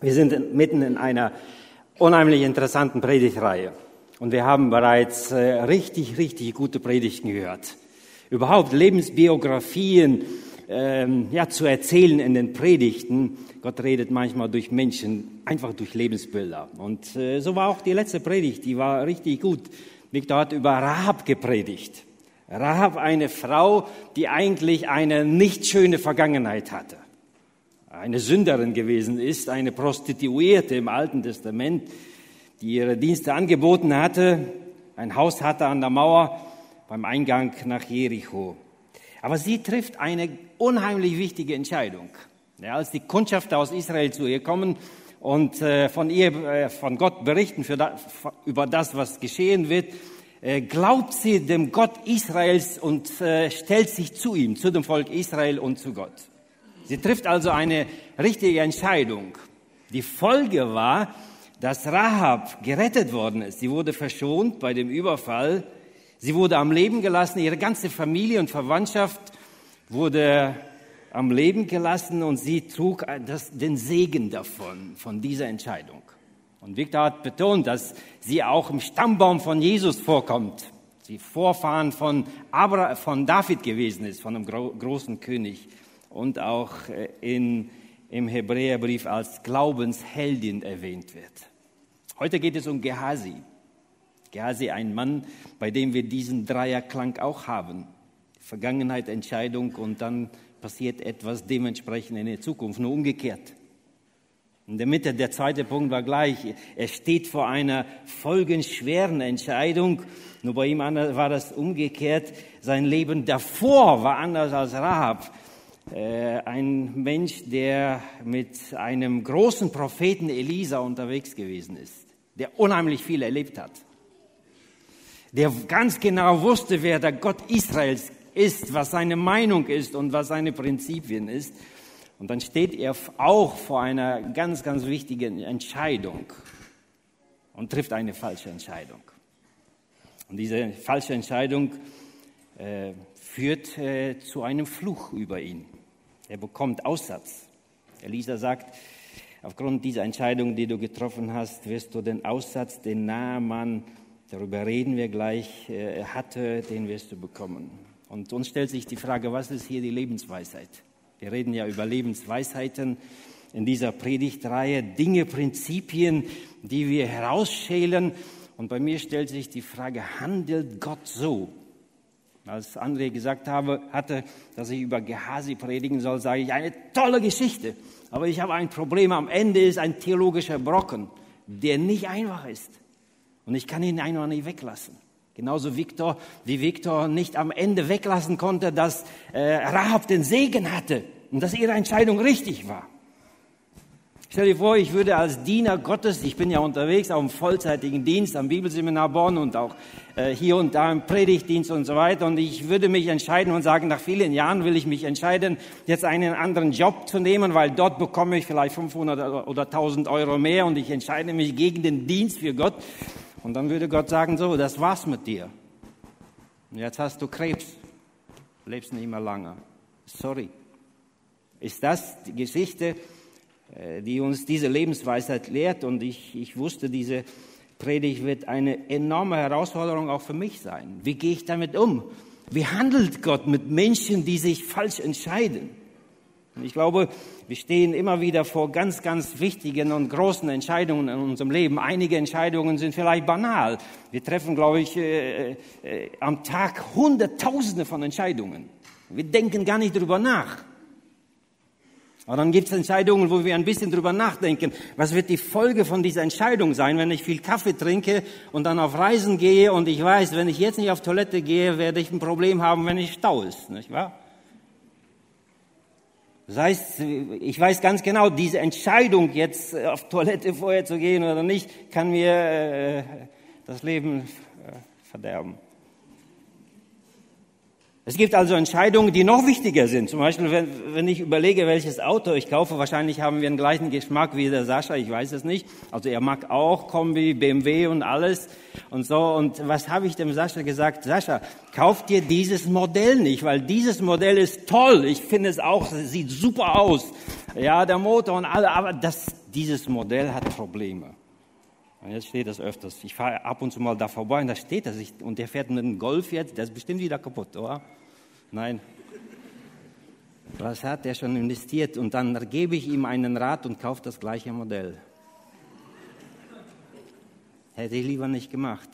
Wir sind mitten in einer unheimlich interessanten Predigtreihe und wir haben bereits äh, richtig, richtig gute Predigten gehört. Überhaupt Lebensbiografien ähm, ja, zu erzählen in den Predigten. Gott redet manchmal durch Menschen, einfach durch Lebensbilder. Und äh, so war auch die letzte Predigt, die war richtig gut. Victor hat über Rahab gepredigt. Rahab, eine Frau, die eigentlich eine nicht schöne Vergangenheit hatte eine Sünderin gewesen ist, eine Prostituierte im Alten Testament, die ihre Dienste angeboten hatte, ein Haus hatte an der Mauer beim Eingang nach Jericho. Aber sie trifft eine unheimlich wichtige Entscheidung. Ja, als die Kundschafter aus Israel zu ihr kommen und äh, von ihr, äh, von Gott berichten da, über das, was geschehen wird, äh, glaubt sie dem Gott Israels und äh, stellt sich zu ihm, zu dem Volk Israel und zu Gott. Sie trifft also eine richtige Entscheidung. Die Folge war, dass Rahab gerettet worden ist. Sie wurde verschont bei dem Überfall. Sie wurde am Leben gelassen. Ihre ganze Familie und Verwandtschaft wurde am Leben gelassen und sie trug das, den Segen davon, von dieser Entscheidung. Und Victor hat betont, dass sie auch im Stammbaum von Jesus vorkommt. Sie Vorfahren von, Abra, von David gewesen ist, von einem gro großen König und auch äh, in, im Hebräerbrief als Glaubensheldin erwähnt wird. Heute geht es um Gehazi. Gehazi, ein Mann, bei dem wir diesen Dreierklang auch haben. Vergangenheit, Entscheidung und dann passiert etwas dementsprechend in der Zukunft, nur umgekehrt. In der Mitte, der zweite Punkt war gleich. Er steht vor einer folgenschweren Entscheidung. Nur bei ihm war das umgekehrt. Sein Leben davor war anders als Rahab. Äh, ein Mensch, der mit einem großen Propheten Elisa unterwegs gewesen ist, der unheimlich viel erlebt hat, der ganz genau wusste, wer der Gott Israels ist, was seine Meinung ist und was seine Prinzipien ist. Und dann steht er auch vor einer ganz, ganz wichtigen Entscheidung und trifft eine falsche Entscheidung. Und diese falsche Entscheidung äh, führt äh, zu einem Fluch über ihn. Er bekommt Aussatz. Elisa sagt, aufgrund dieser Entscheidung, die du getroffen hast, wirst du den Aussatz, den Naaman, darüber reden wir gleich, äh, hatte, den wirst du bekommen. Und uns stellt sich die Frage, was ist hier die Lebensweisheit? Wir reden ja über Lebensweisheiten in dieser Predigtreihe, Dinge, Prinzipien, die wir herausschälen. Und bei mir stellt sich die Frage, handelt Gott so? Als André gesagt habe, hatte, dass ich über Gehasi predigen soll, sage ich, eine tolle Geschichte. Aber ich habe ein Problem. Am Ende ist ein theologischer Brocken, der nicht einfach ist. Und ich kann ihn einfach nicht weglassen. Genauso Viktor, wie Viktor nicht am Ende weglassen konnte, dass äh, Rahab den Segen hatte und dass ihre Entscheidung richtig war. Stell dir vor, ich würde als Diener Gottes, ich bin ja unterwegs, auch im vollzeitigen Dienst, am Bibelseminar Bonn und auch äh, hier und da im Predigtdienst und so weiter. Und ich würde mich entscheiden und sagen, nach vielen Jahren will ich mich entscheiden, jetzt einen anderen Job zu nehmen, weil dort bekomme ich vielleicht 500 oder 1000 Euro mehr und ich entscheide mich gegen den Dienst für Gott. Und dann würde Gott sagen, so, das war's mit dir. Und jetzt hast du Krebs, lebst nicht mehr lange. Sorry. Ist das die Geschichte? Äh, die uns diese Lebensweisheit lehrt. Und ich, ich wusste, diese Predigt wird eine enorme Herausforderung auch für mich sein. Wie gehe ich damit um? Wie handelt Gott mit Menschen, die sich falsch entscheiden? Und ich glaube, wir stehen immer wieder vor ganz, ganz wichtigen und großen Entscheidungen in unserem Leben. Einige Entscheidungen sind vielleicht banal. Wir treffen, glaube ich, äh, äh, am Tag Hunderttausende von Entscheidungen. Wir denken gar nicht darüber nach. Aber dann gibt es Entscheidungen, wo wir ein bisschen drüber nachdenken. Was wird die Folge von dieser Entscheidung sein, wenn ich viel Kaffee trinke und dann auf Reisen gehe und ich weiß, wenn ich jetzt nicht auf Toilette gehe, werde ich ein Problem haben, wenn es Stau ist, nicht wahr? Das heißt, ich weiß ganz genau, diese Entscheidung, jetzt auf Toilette vorher zu gehen oder nicht, kann mir äh, das Leben äh, verderben. Es gibt also Entscheidungen, die noch wichtiger sind. Zum Beispiel, wenn, wenn ich überlege, welches Auto ich kaufe, wahrscheinlich haben wir den gleichen Geschmack wie der Sascha, ich weiß es nicht. Also er mag auch Kombi, BMW und alles und so. Und was habe ich dem Sascha gesagt? Sascha, kauf dir dieses Modell nicht, weil dieses Modell ist toll. Ich finde es auch, sieht super aus. Ja, der Motor und alle, aber das, dieses Modell hat Probleme. Und jetzt steht das öfters. Ich fahre ab und zu mal da vorbei und da steht das. Und der fährt mit einem Golf jetzt, der ist bestimmt wieder kaputt, oder? Nein. Was hat er schon investiert? Und dann gebe ich ihm einen Rat und kaufe das gleiche Modell. Hätte ich lieber nicht gemacht.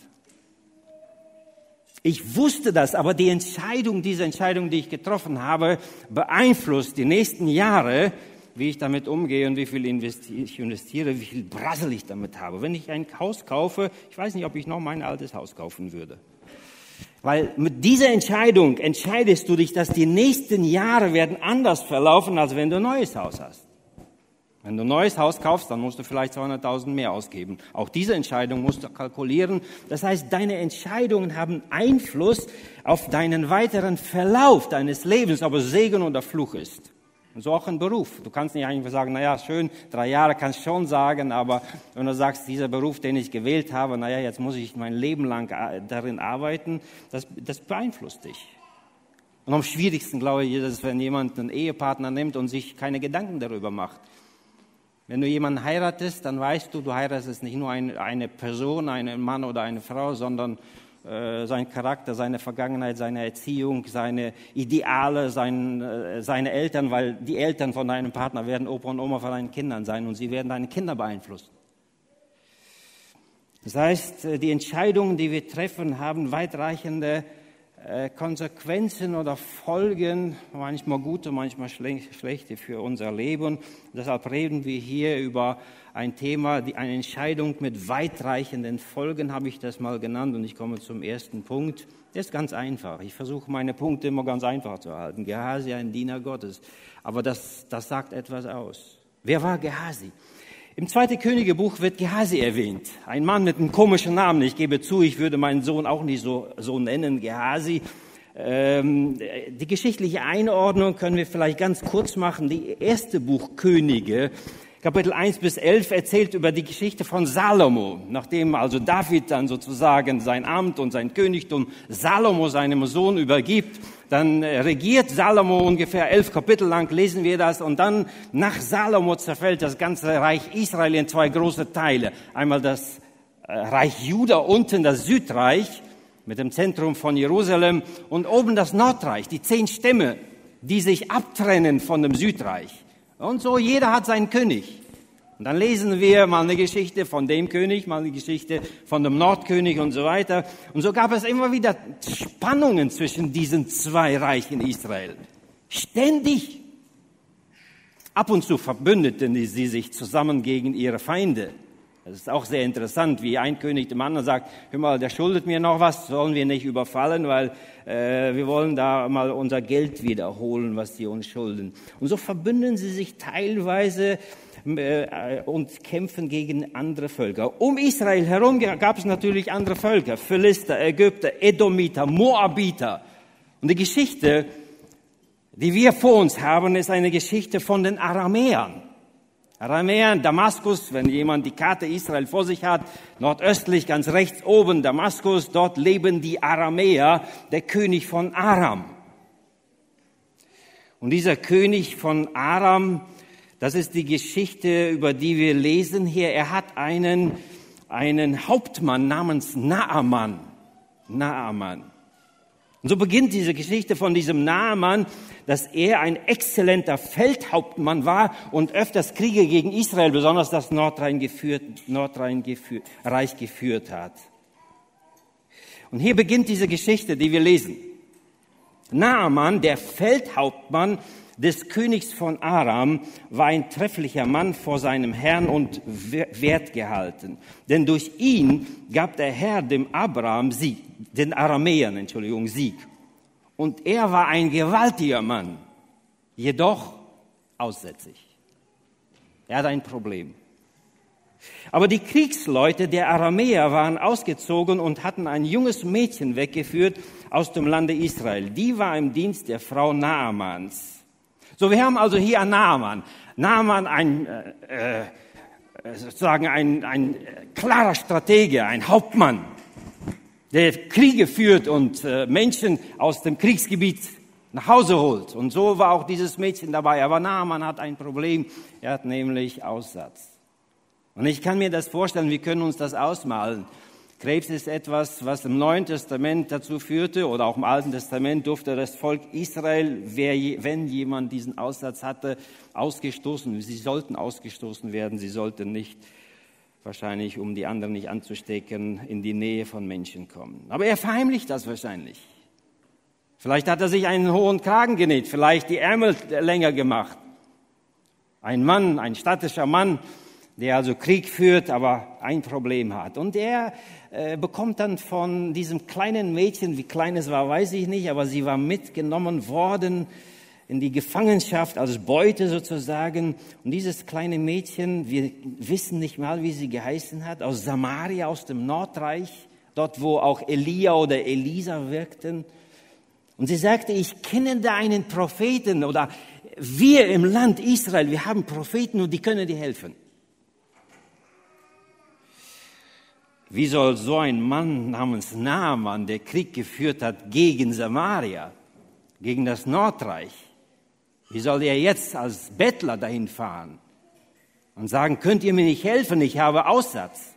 Ich wusste das, aber die Entscheidung, diese Entscheidung, die ich getroffen habe, beeinflusst die nächsten Jahre, wie ich damit umgehe und wie viel ich investiere, wie viel Brassel ich damit habe. Wenn ich ein Haus kaufe, ich weiß nicht, ob ich noch mein altes Haus kaufen würde. Weil mit dieser Entscheidung entscheidest du dich, dass die nächsten Jahre werden anders verlaufen, als wenn du ein neues Haus hast. Wenn du ein neues Haus kaufst, dann musst du vielleicht 200.000 mehr ausgeben. Auch diese Entscheidung musst du kalkulieren. Das heißt, deine Entscheidungen haben Einfluss auf deinen weiteren Verlauf deines Lebens, ob es Segen oder Fluch ist. Und so auch ein Beruf. Du kannst nicht einfach sagen, naja, schön, drei Jahre kannst du schon sagen, aber wenn du sagst, dieser Beruf, den ich gewählt habe, naja, jetzt muss ich mein Leben lang äh, darin arbeiten, das, das beeinflusst dich. Und am schwierigsten, glaube ich, ist es, wenn jemand einen Ehepartner nimmt und sich keine Gedanken darüber macht. Wenn du jemanden heiratest, dann weißt du, du heiratest nicht nur eine, Person, einen Mann oder eine Frau, sondern sein Charakter, seine Vergangenheit, seine Erziehung, seine Ideale, sein, äh, seine Eltern, weil die Eltern von deinem Partner werden Opa und Oma von deinen Kindern sein und sie werden deine Kinder beeinflussen. Das heißt, äh, die Entscheidungen, die wir treffen, haben weitreichende Konsequenzen oder Folgen, manchmal gute, manchmal schlechte für unser Leben. Deshalb reden wir hier über ein Thema, die, eine Entscheidung mit weitreichenden Folgen, habe ich das mal genannt. Und ich komme zum ersten Punkt. Der ist ganz einfach. Ich versuche meine Punkte immer ganz einfach zu halten. Gehasi, ein Diener Gottes. Aber das, das sagt etwas aus. Wer war Gehasi? Im zweiten Königebuch wird Gehasi erwähnt. Ein Mann mit einem komischen Namen. Ich gebe zu, ich würde meinen Sohn auch nicht so, so nennen, Gehasi. Ähm, die geschichtliche Einordnung können wir vielleicht ganz kurz machen. Die erste Buch Könige Kapitel 1 bis 11 erzählt über die Geschichte von Salomo, nachdem also David dann sozusagen sein Amt und sein Königtum Salomo seinem Sohn übergibt. Dann äh, regiert Salomo ungefähr elf Kapitel lang, lesen wir das, und dann nach Salomo zerfällt das ganze Reich Israel in zwei große Teile. Einmal das äh, Reich Juda, unten das Südreich mit dem Zentrum von Jerusalem und oben das Nordreich, die zehn Stämme, die sich abtrennen von dem Südreich. Und so, jeder hat seinen König. Und dann lesen wir mal eine Geschichte von dem König, mal eine Geschichte von dem Nordkönig und so weiter. Und so gab es immer wieder Spannungen zwischen diesen zwei Reichen Israel. Ständig. Ab und zu verbündeten sie sich zusammen gegen ihre Feinde. Das ist auch sehr interessant, wie ein König dem anderen sagt, hör mal, der schuldet mir noch was, sollen wir nicht überfallen, weil äh, wir wollen da mal unser Geld wiederholen, was die uns schulden. Und so verbünden sie sich teilweise und kämpfen gegen andere Völker. Um Israel herum gab es natürlich andere Völker, Philister, Ägypter, Edomiter, Moabiter. Und die Geschichte, die wir vor uns haben, ist eine Geschichte von den Aramäern. Aramäer, Damaskus, wenn jemand die Karte Israel vor sich hat, nordöstlich, ganz rechts oben Damaskus, dort leben die Aramäer, der König von Aram. Und dieser König von Aram, das ist die Geschichte, über die wir lesen hier. Er hat einen, einen Hauptmann namens Naaman. Naaman. Und so beginnt diese Geschichte von diesem Naaman, dass er ein exzellenter Feldhauptmann war und öfters Kriege gegen Israel, besonders das Nordrhein geführt, Nordrhein geführt, Reich geführt hat. Und hier beginnt diese Geschichte, die wir lesen. Naaman, der Feldhauptmann des Königs von Aram, war ein trefflicher Mann vor seinem Herrn und wert gehalten. Denn durch ihn gab der Herr dem Abraham Sieg den Aramäern, Entschuldigung, Sieg. Und er war ein gewaltiger Mann, jedoch aussätzig. Er hat ein Problem. Aber die Kriegsleute der Aramäer waren ausgezogen und hatten ein junges Mädchen weggeführt aus dem Lande Israel. Die war im Dienst der Frau Naamans. So, wir haben also hier Naaman. Naaman, ein, äh, äh, sozusagen ein, ein klarer Stratege, ein Hauptmann, der Kriege führt und äh, Menschen aus dem Kriegsgebiet nach Hause holt. Und so war auch dieses Mädchen dabei. Aber Naaman hat ein Problem. Er hat nämlich Aussatz. Und ich kann mir das vorstellen, wir können uns das ausmalen. Krebs ist etwas, was im Neuen Testament dazu führte, oder auch im Alten Testament durfte das Volk Israel, wenn jemand diesen Aussatz hatte, ausgestoßen. Sie sollten ausgestoßen werden, sie sollten nicht wahrscheinlich, um die anderen nicht anzustecken, in die Nähe von Menschen kommen. Aber er verheimlicht das wahrscheinlich. Vielleicht hat er sich einen hohen Kragen genäht, vielleicht die Ärmel länger gemacht. Ein Mann, ein stattischer Mann, der also Krieg führt, aber ein Problem hat. Und er äh, bekommt dann von diesem kleinen Mädchen, wie klein es war, weiß ich nicht, aber sie war mitgenommen worden in die Gefangenschaft als Beute sozusagen. Und dieses kleine Mädchen, wir wissen nicht mal, wie sie geheißen hat, aus Samaria, aus dem Nordreich, dort wo auch Elia oder Elisa wirkten. Und sie sagte, ich kenne da einen Propheten oder wir im Land Israel, wir haben Propheten und die können dir helfen. Wie soll so ein Mann namens Naaman, der Krieg geführt hat gegen Samaria, gegen das Nordreich, wie soll er jetzt als Bettler dahin fahren und sagen, könnt ihr mir nicht helfen, ich habe Aussatz?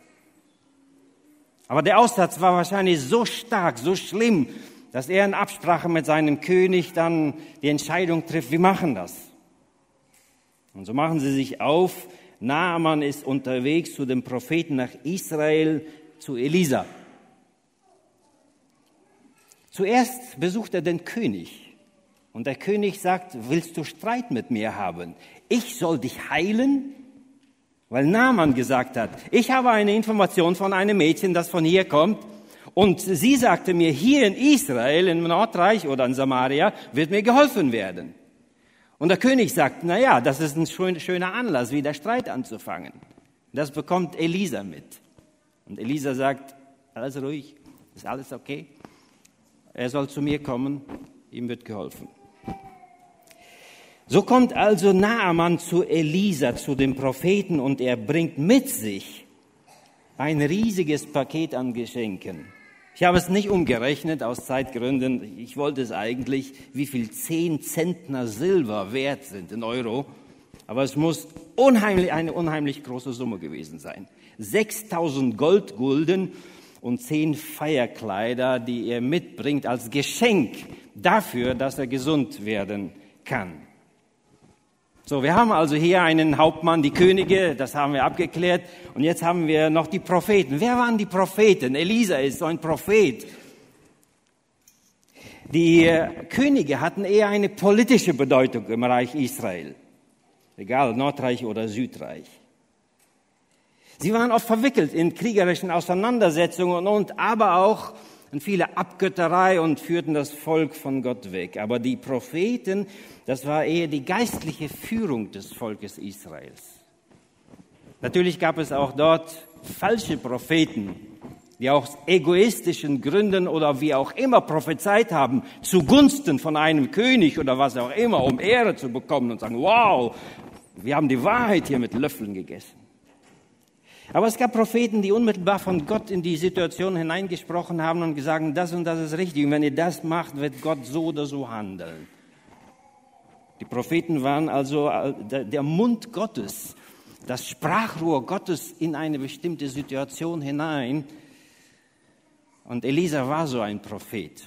Aber der Aussatz war wahrscheinlich so stark, so schlimm, dass er in Absprache mit seinem König dann die Entscheidung trifft, wir machen das. Und so machen sie sich auf. Naaman ist unterwegs zu dem Propheten nach Israel, zu Elisa. Zuerst besucht er den König und der König sagt, willst du Streit mit mir haben? Ich soll dich heilen? Weil Naaman gesagt hat, ich habe eine Information von einem Mädchen, das von hier kommt und sie sagte mir, hier in Israel, im Nordreich oder in Samaria, wird mir geholfen werden. Und der König sagt, na ja, das ist ein schöner Anlass, wieder Streit anzufangen. Das bekommt Elisa mit. Und Elisa sagt, alles ruhig, ist alles okay. Er soll zu mir kommen, ihm wird geholfen. So kommt also Naaman zu Elisa, zu dem Propheten, und er bringt mit sich ein riesiges Paket an Geschenken. Ich habe es nicht umgerechnet aus Zeitgründen. Ich wollte es eigentlich, wie viel zehn Zentner Silber wert sind in Euro. Aber es muss unheimlich, eine unheimlich große Summe gewesen sein. 6000 Goldgulden und zehn Feierkleider, die er mitbringt als Geschenk dafür, dass er gesund werden kann. So, wir haben also hier einen Hauptmann, die Könige, das haben wir abgeklärt. Und jetzt haben wir noch die Propheten. Wer waren die Propheten? Elisa ist so ein Prophet. Die äh, Könige hatten eher eine politische Bedeutung im Reich Israel. Egal, Nordreich oder Südreich. Sie waren oft verwickelt in kriegerischen Auseinandersetzungen und aber auch in viele Abgötterei und führten das Volk von Gott weg. Aber die Propheten, das war eher die geistliche Führung des Volkes Israels. Natürlich gab es auch dort falsche Propheten, die aus egoistischen Gründen oder wie auch immer prophezeit haben, zugunsten von einem König oder was auch immer, um Ehre zu bekommen und sagen, wow, wir haben die Wahrheit hier mit Löffeln gegessen. Aber es gab Propheten, die unmittelbar von Gott in die Situation hineingesprochen haben und gesagt, das und das ist richtig. Und wenn ihr das macht, wird Gott so oder so handeln. Die Propheten waren also äh, der Mund Gottes, das Sprachrohr Gottes in eine bestimmte Situation hinein. Und Elisa war so ein Prophet.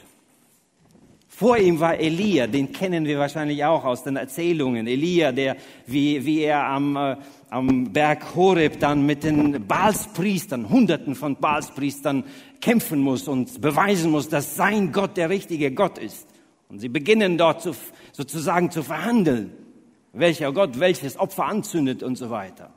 Vor ihm war Elia, den kennen wir wahrscheinlich auch aus den Erzählungen. Elia, der, wie, wie er am, äh, am Berg Horeb dann mit den Baalspriestern, Hunderten von Baalspriestern kämpfen muss und beweisen muss, dass sein Gott der richtige Gott ist. Und sie beginnen dort zu, sozusagen zu verhandeln, welcher Gott welches Opfer anzündet und so weiter.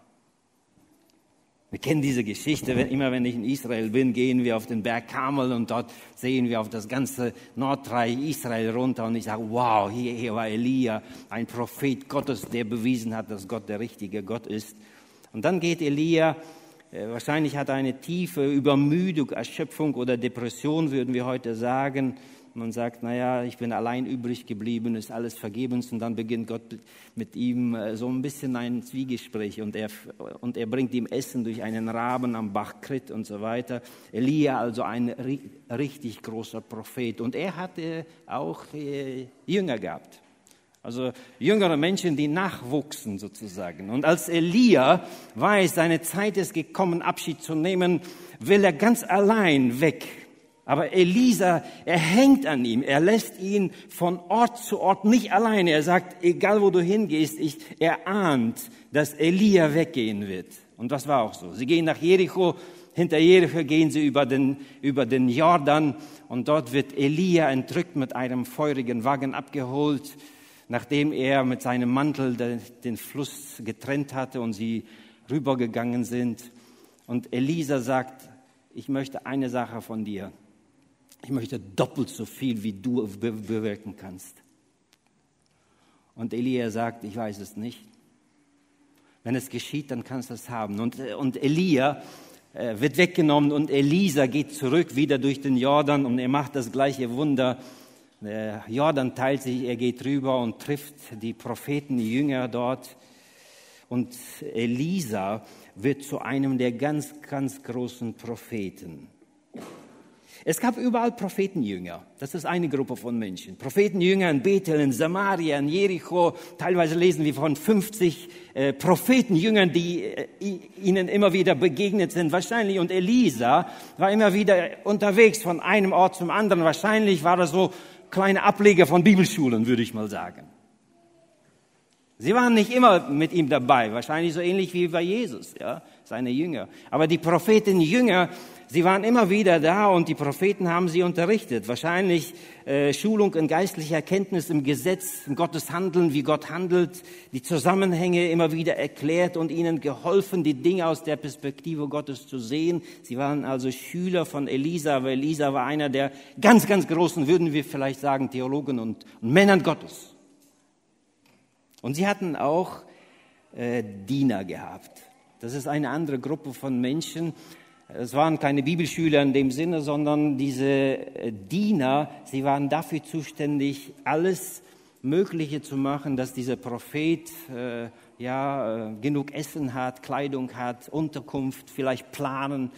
Wir kennen diese Geschichte, immer wenn ich in Israel bin, gehen wir auf den Berg Kamel und dort sehen wir auf das ganze Nordreich Israel runter und ich sage, wow, hier, hier war Elia, ein Prophet Gottes, der bewiesen hat, dass Gott der richtige Gott ist. Und dann geht Elia Äh, wahrscheinlich hat er eine tiefe Übermüdung, Erschöpfung oder Depression, würden wir heute sagen. Man sagt, naja, ich bin allein übrig geblieben, ist alles vergebens und dann beginnt Gott mit ihm äh, so ein bisschen ein Zwiegespräch und er, und er bringt ihm Essen durch einen Raben am Bach Krit und so weiter. Elia, also ein richtig großer Prophet und er hatte auch äh, Jünger gehabt. Also jüngere Menschen, die nachwuchsen sozusagen. Und als Elia weiß, seine Zeit ist gekommen, Abschied zu nehmen, will er ganz allein weg aber Elisa, er hängt an ihm. Er lässt ihn von Ort zu Ort nicht alleine. Er sagt, egal wo du hingehst, ich, er ahnt, dass Elia weggehen wird. Und das war auch so. Sie gehen nach Jericho. Hinter Jericho gehen sie über den, über den Jordan. Und dort wird Elia entrückt mit einem feurigen Wagen abgeholt, nachdem er mit seinem Mantel den, den Fluss getrennt hatte und sie rübergegangen sind. Und Elisa sagt, ich möchte eine Sache von dir ich möchte doppelt so viel, wie du bewirken kannst. Und Elia sagt, ich weiß es nicht. Wenn es geschieht, dann kannst du es haben. Und, und Elia äh, wird weggenommen und Elisa geht zurück wieder durch den Jordan und er macht das gleiche Wunder. Der Jordan teilt sich, er geht rüber und trifft die Propheten, die Jünger dort. Und Elisa wird zu einem der ganz, ganz großen Propheten. Es gab überall Prophetenjünger. Das ist eine Gruppe von Menschen. Prophetenjünger in Bethel, in Samaria, in Jericho. Teilweise lesen wir von 50 äh, Prophetenjüngern, die äh, ihnen immer wieder begegnet sind. Wahrscheinlich. Und Elisa war immer wieder unterwegs von einem Ort zum anderen. Wahrscheinlich war er so kleine Ableger von Bibelschulen, würde ich mal sagen. Sie waren nicht immer mit ihm dabei, wahrscheinlich so ähnlich wie bei Jesus, ja, seine Jünger. Aber die Prophetenjünger Sie waren immer wieder da und die Propheten haben sie unterrichtet. Wahrscheinlich äh, Schulung in geistlicher Kenntnis im Gesetz, in Gottes Handeln, wie Gott handelt, die Zusammenhänge immer wieder erklärt und ihnen geholfen, die Dinge aus der Perspektive Gottes zu sehen. Sie waren also Schüler von Elisa, aber Elisa war einer der ganz, ganz großen, würden wir vielleicht sagen, Theologen und, und Männern Gottes. Und sie hatten auch äh, Diener gehabt. Das ist eine andere Gruppe von Menschen, es waren keine Bibelschüler in dem Sinne, sondern diese äh, Diener, sie waren dafür zuständig, alles Mögliche zu machen, dass dieser Prophet äh, ja äh, genug Essen hat, Kleidung hat, Unterkunft, vielleicht planen,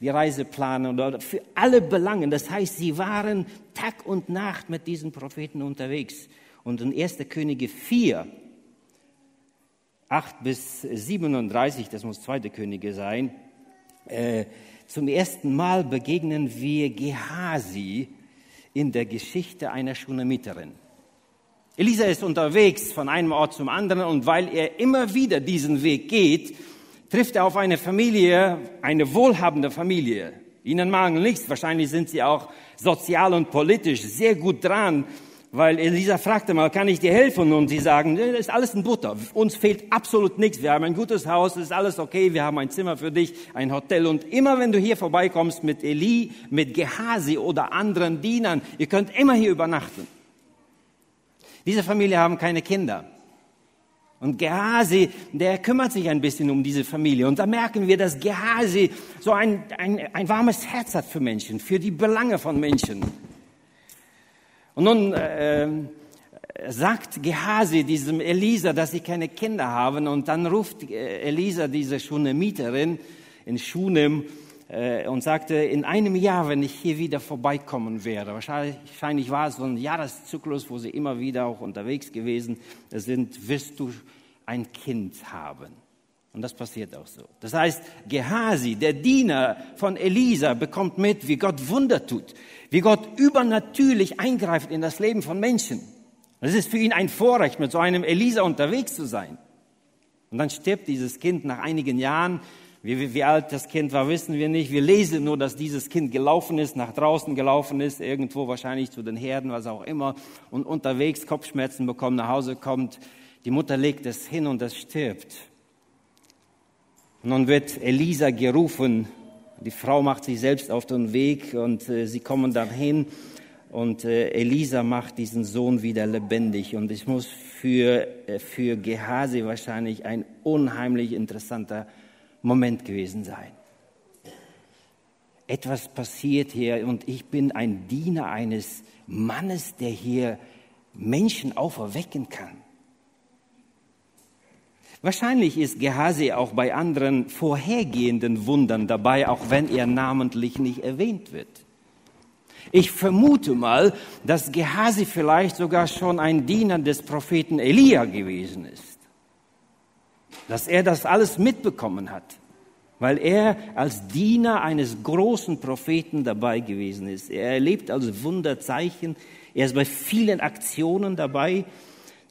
die Reise planen oder für alle Belangen. Das heißt, sie waren Tag und Nacht mit diesen Propheten unterwegs. Und in 1. Könige 4, 8 bis 37, das muss 2. Könige sein, äh, zum ersten Mal begegnen wir Gehasi in der Geschichte einer Schunamiterin. Elisa ist unterwegs von einem Ort zum anderen und weil er immer wieder diesen Weg geht, trifft er auf eine Familie, eine wohlhabende Familie. Ihnen mangelt nichts, wahrscheinlich sind sie auch sozial und politisch sehr gut dran, weil Elisa fragte mal, kann ich dir helfen? Und sie sagen, das ist alles in Butter. Uns fehlt absolut nichts. Wir haben ein gutes Haus, es ist alles okay. Wir haben ein Zimmer für dich, ein Hotel. Und immer wenn du hier vorbeikommst mit Eli, mit Gehasi oder anderen Dienern, ihr könnt immer hier übernachten. Diese Familie haben keine Kinder. Und Gehasi, der kümmert sich ein bisschen um diese Familie. Und da merken wir, dass Gehasi so ein, ein, ein warmes Herz hat für Menschen, für die Belange von Menschen. Und nun äh, sagt Gehasi diesem Elisa, dass sie keine Kinder haben. Und dann ruft äh, Elisa diese Schunemiterin in Schunem äh, und sagte, in einem Jahr, wenn ich hier wieder vorbeikommen wäre, wahrscheinlich war es so ein Jahreszyklus, wo sie immer wieder auch unterwegs gewesen sind, wirst du ein Kind haben. Und das passiert auch so. Das heißt, Gehasi, der Diener von Elisa, bekommt mit, wie Gott Wunder tut, wie Gott übernatürlich eingreift in das Leben von Menschen. Es ist für ihn ein Vorrecht, mit so einem Elisa unterwegs zu sein. Und dann stirbt dieses Kind nach einigen Jahren. Wie, wie, wie alt das Kind war, wissen wir nicht. Wir lesen nur, dass dieses Kind gelaufen ist, nach draußen gelaufen ist, irgendwo wahrscheinlich zu den Herden, was auch immer, und unterwegs Kopfschmerzen bekommt, nach Hause kommt. Die Mutter legt es hin und es stirbt. Und nun wird Elisa gerufen. Die Frau macht sich selbst auf den Weg und äh, sie kommen dann hin und äh, Elisa macht diesen Sohn wieder lebendig. Und es muss für, äh, für Gehasi wahrscheinlich ein unheimlich interessanter Moment gewesen sein. etwas passiert hier und ich bin ein Diener eines Mannes, der hier Menschen auferwecken kann. Wahrscheinlich ist Gehasi auch bei anderen vorhergehenden Wundern dabei, auch wenn er namentlich nicht erwähnt wird. Ich vermute mal, dass Gehasi vielleicht sogar schon ein Diener des Propheten Elia gewesen ist. Dass er das alles mitbekommen hat weil er als Diener eines großen Propheten dabei gewesen ist. Er erlebt also Wunderzeichen. Er ist bei vielen Aktionen dabei.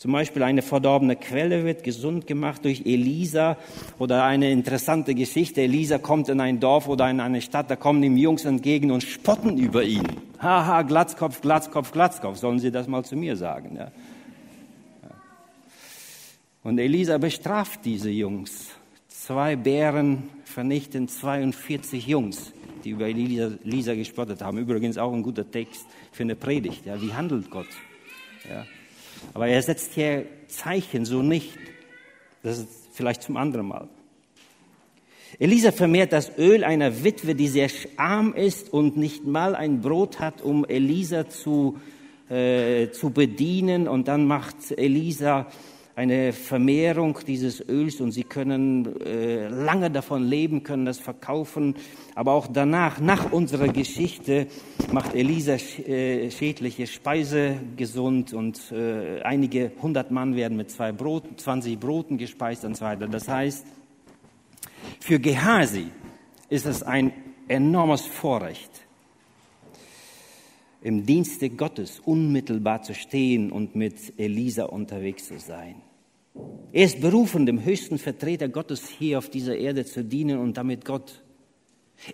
Zum Beispiel eine verdorbene Quelle wird gesund gemacht durch Elisa oder eine interessante Geschichte. Elisa kommt in ein Dorf oder in eine Stadt, da kommen ihm Jungs entgegen und spotten über ihn. Haha, Glatzkopf, Glatzkopf, Glatzkopf. Sollen Sie das mal zu mir sagen? Ja. Und Elisa bestraft diese Jungs. Zwei Bären vernichten 42 Jungs, die über Elisa, Elisa gespottet haben. Übrigens auch ein guter Text für eine Predigt. Ja, wie handelt Gott? Ja. Aber er setzt hier Zeichen so nicht. Das ist vielleicht zum anderen Mal. Elisa vermehrt das Öl einer Witwe, die sehr arm ist und nicht mal ein Brot hat, um Elisa zu, äh, zu bedienen. Und dann macht Elisa eine Vermehrung dieses Öls und sie können äh, lange davon leben, können das verkaufen. Aber auch danach, nach unserer Geschichte, macht Elisa äh, schädliche Speise gesund und äh, einige hundert Mann werden mit zwei Broten, 20 Broten gespeist und so weiter. Das heißt, für Gehasi ist es ein enormes Vorrecht, im Dienste Gottes unmittelbar zu stehen und mit Elisa unterwegs zu sein. Er ist berufen, dem höchsten Vertreter Gottes hier auf dieser Erde zu dienen und damit Gott.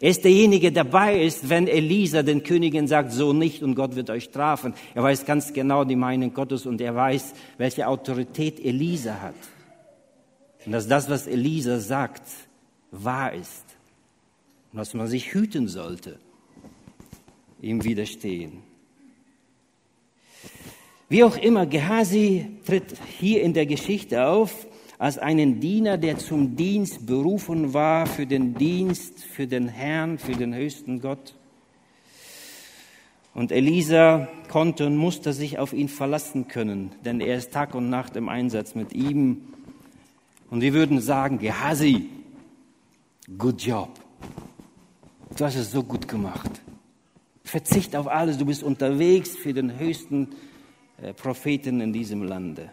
Er ist derjenige, der dabei ist, wenn Elisa den Königin sagt, so nicht und Gott wird euch strafen. Er weiß ganz genau die Meinung Gottes und er weiß, welche Autorität Elisa hat. Und dass das, was Elisa sagt, wahr ist. Und dass man sich hüten sollte, ihm widerstehen. Wie auch immer, Gehasi tritt hier in der Geschichte auf als einen Diener, der zum Dienst berufen war, für den Dienst, für den Herrn, für den höchsten Gott. Und Elisa konnte und musste sich auf ihn verlassen können, denn er ist Tag und Nacht im Einsatz mit ihm. Und wir würden sagen, Gehasi, good job. Du hast es so gut gemacht. Verzicht auf alles, du bist unterwegs für den höchsten äh, Propheten in diesem Lande.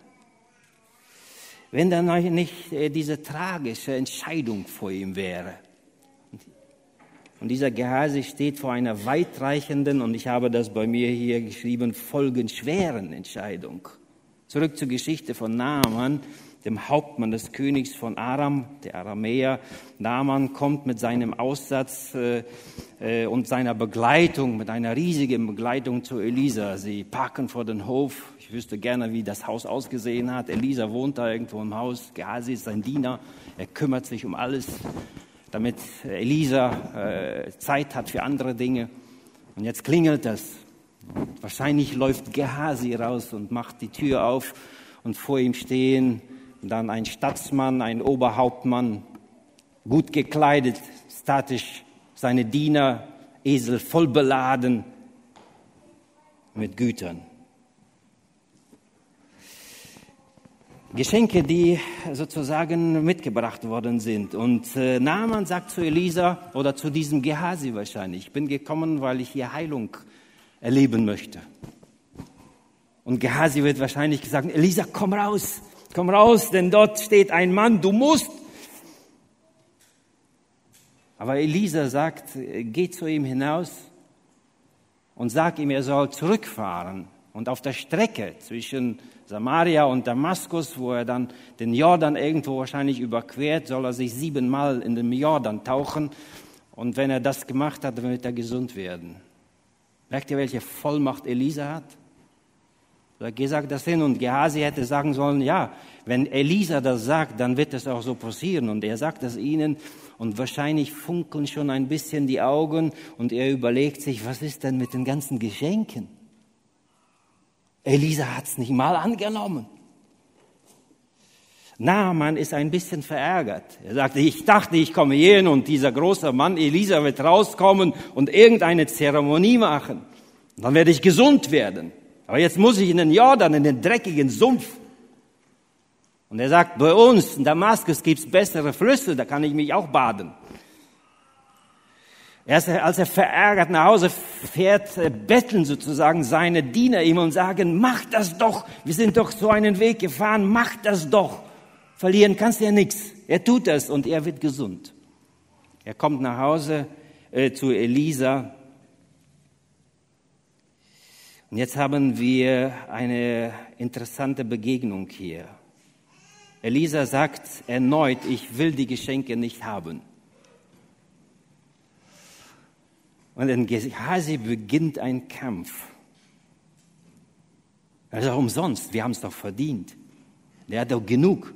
Wenn dann nicht äh, diese tragische Entscheidung vor ihm wäre. Und dieser Gehase steht vor einer weitreichenden, und ich habe das bei mir hier geschrieben, folgenschweren Entscheidung. Zurück zur Geschichte von Naaman dem Hauptmann des Königs von Aram, der Aramäer. Naaman kommt mit seinem Aussatz äh, äh, und seiner Begleitung, mit einer riesigen Begleitung zu Elisa. Sie parken vor den Hof. Ich wüsste gerne, wie das Haus ausgesehen hat. Elisa wohnt da irgendwo im Haus. Gehazi ist sein Diener. Er kümmert sich um alles, damit Elisa äh, Zeit hat für andere Dinge. Und jetzt klingelt es. Wahrscheinlich läuft Gehazi raus und macht die Tür auf und vor ihm stehen dann ein Staatsmann, ein Oberhauptmann, gut gekleidet, statisch, seine Diener, Esel voll beladen mit Gütern. Geschenke, die sozusagen mitgebracht worden sind. Und äh, Naaman sagt zu Elisa oder zu diesem Gehasi wahrscheinlich, ich bin gekommen, weil ich hier Heilung erleben möchte. Und Gehasi wird wahrscheinlich sagen, Elisa, komm raus, komm raus, denn dort steht ein Mann, du musst. Aber Elisa sagt, geh zu ihm hinaus und sag ihm, er soll zurückfahren. Und auf der Strecke zwischen Samaria und Damaskus, wo er dann den Jordan irgendwo wahrscheinlich überquert, soll er sich siebenmal in den Jordan tauchen. Und wenn er das gemacht hat, wird er gesund werden. Merkt ihr, welche Vollmacht Elisa hat? Geh, sag das hin. Und Gehasi hätte sagen sollen, ja, wenn Elisa das sagt, dann wird es auch so passieren. Und er sagt das ihnen und wahrscheinlich funkeln schon ein bisschen die Augen und er überlegt sich, was ist denn mit den ganzen Geschenken? Elisa hat es nicht mal angenommen. Naaman ist ein bisschen verärgert. Er sagte, ich dachte, ich komme hierhin und dieser große Mann Elisa wird rauskommen und irgendeine Zeremonie machen. dann werde ich gesund werden. Aber jetzt muss ich in den Jordan, in den dreckigen Sumpf. Und er sagt, bei uns in Damaskus gibt's bessere Flüsse, da kann ich mich auch baden. Erst als er verärgert nach Hause fährt, äh, betteln sozusagen seine Diener ihm und sagen, mach das doch, wir sind doch so einen Weg gefahren, mach das doch. Verlieren kannst du ja nichts. Er tut das und er wird gesund. Er kommt nach Hause äh, zu Elisa. Und jetzt haben wir eine interessante Begegnung hier. Elisa sagt erneut, ich will die Geschenke nicht haben. Und in Gehasi beginnt ein Kampf. Also umsonst, wir haben es doch verdient. Der hat doch genug.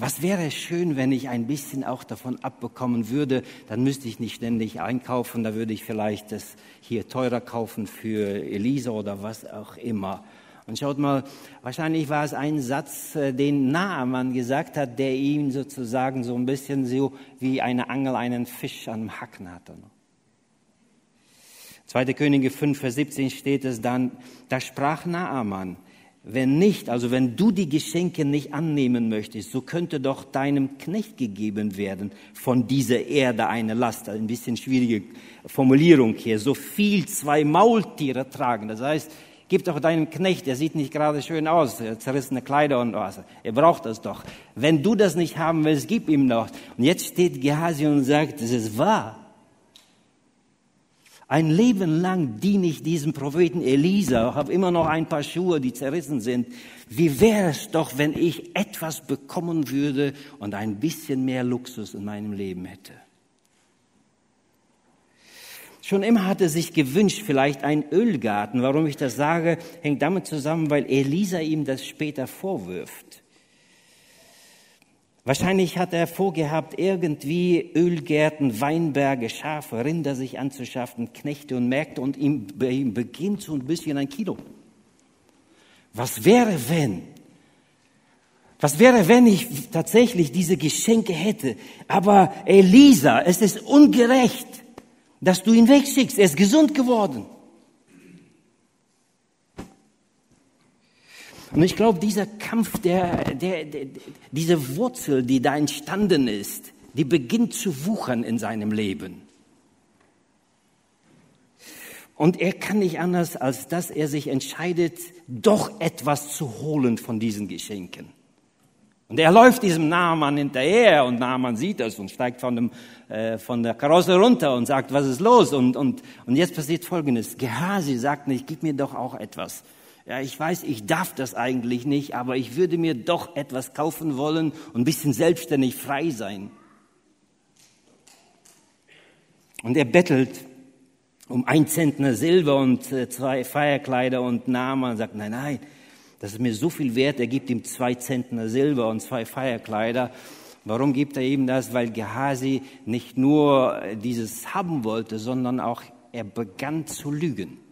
Was wäre schön, wenn ich ein bisschen auch davon abbekommen würde, dann müsste ich nicht ständig einkaufen, da würde ich vielleicht das hier teurer kaufen für Elisa oder was auch immer. Und schaut mal, wahrscheinlich war es ein Satz, äh, den Naaman gesagt hat, der ihn sozusagen so ein bisschen so wie eine Angel einen Fisch am Hacken hatte. 2. Könige 5, Vers 17 steht es dann, da sprach Naaman, wenn nicht, also wenn du die Geschenke nicht annehmen möchtest, so könnte doch deinem Knecht gegeben werden von dieser Erde eine Last. Ein bisschen schwierige Formulierung hier. So viel zwei Maultiere tragen. Das heißt, Gib doch deinem Knecht, der sieht nicht gerade schön aus, zerrissene Kleider und was. Er braucht das doch. Wenn du das nicht haben willst, gib ihm doch. Und jetzt steht Gehasi und sagt, es ist wahr. Ein Leben lang diene ich diesem Propheten Elisa, habe immer noch ein paar Schuhe, die zerrissen sind. Wie wäre es doch, wenn ich etwas bekommen würde und ein bisschen mehr Luxus in meinem Leben hätte? Schon immer hat er sich gewünscht, vielleicht einen Ölgarten. Warum ich das sage, hängt damit zusammen, weil Elisa ihm das später vorwirft. Wahrscheinlich hat er vorgehabt, irgendwie Ölgärten, Weinberge, Schafe, Rinder sich anzuschaffen, Knechte und Märkte und ihm, ihm beginnt so ein bisschen ein Kilo. Was wäre, wenn? Was wäre, wenn ich tatsächlich diese Geschenke hätte? Aber Elisa, es ist ungerecht dass du ihn wegschickst. Er ist gesund geworden. Und ich glaube, dieser Kampf, der, der, der, diese Wurzel, die da entstanden ist, die beginnt zu wuchern in seinem Leben. Und er kann nicht anders, als dass er sich entscheidet, doch etwas zu holen von diesen Geschenken. Und er läuft diesem Naaman hinterher und Naaman sieht das und steigt von, dem, äh, von der Karosse runter und sagt, was ist los? Und, und, und jetzt passiert Folgendes. Gehasi sagt nicht, gib mir doch auch etwas. Ja, ich weiß, ich darf das eigentlich nicht, aber ich würde mir doch etwas kaufen wollen und ein bisschen selbstständig frei sein. Und er bettelt um ein Zentner Silber und äh, zwei Feierkleider und Naaman sagt, nein, nein, das ist mir so viel wert, er gibt ihm zwei Zentner Silber und zwei Feierkleider. Warum gibt er ihm das? Weil Gehasi nicht nur dieses haben wollte, sondern auch er begann zu lügen.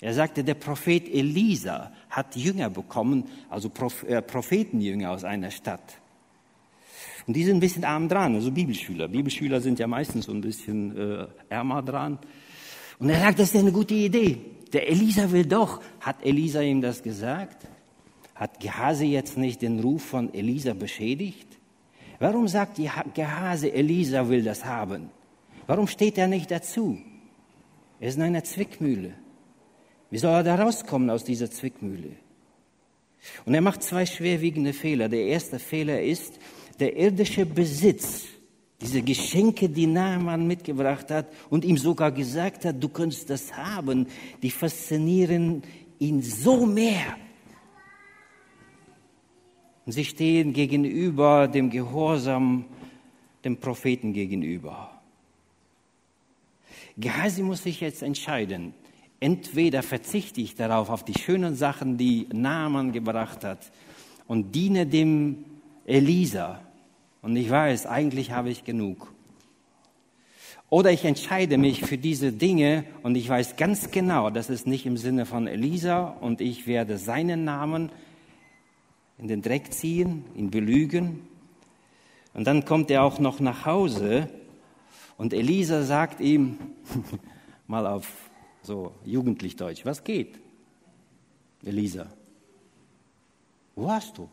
Er sagte, der Prophet Elisa hat Jünger bekommen, also äh, Prophetenjünger aus einer Stadt. Und die sind ein bisschen arm dran, also Bibelschüler. Bibelschüler sind ja meistens so ein bisschen äh, ärmer dran. Und er sagt, das ist eine gute Idee der Elisa will doch. Hat Elisa ihm das gesagt? Hat Gehase jetzt nicht den Ruf von Elisa beschädigt? Warum sagt Gehase, Elisa will das haben? Warum steht er nicht dazu? Er ist in einer Zwickmühle. Wie soll er da rauskommen aus dieser Zwickmühle? Und er macht zwei schwerwiegende Fehler. Der erste Fehler ist, der irdische Besitz diese Geschenke, die Naaman mitgebracht hat und ihm sogar gesagt hat, du könntest das haben, die faszinieren ihn so mehr. Und sie stehen gegenüber dem Gehorsam dem Propheten gegenüber. Gehasi muss sich jetzt entscheiden. Entweder verzichte ich darauf, auf die schönen Sachen, die Naaman gebracht hat, und diene dem Elisa, und ich weiß, eigentlich habe ich genug. Oder ich entscheide mich für diese Dinge und ich weiß ganz genau, das ist nicht im Sinne von Elisa und ich werde seinen Namen in den Dreck ziehen, ihn belügen. Und dann kommt er auch noch nach Hause und Elisa sagt ihm, mal auf so jugendlich Deutsch, was geht? Elisa, wo warst du?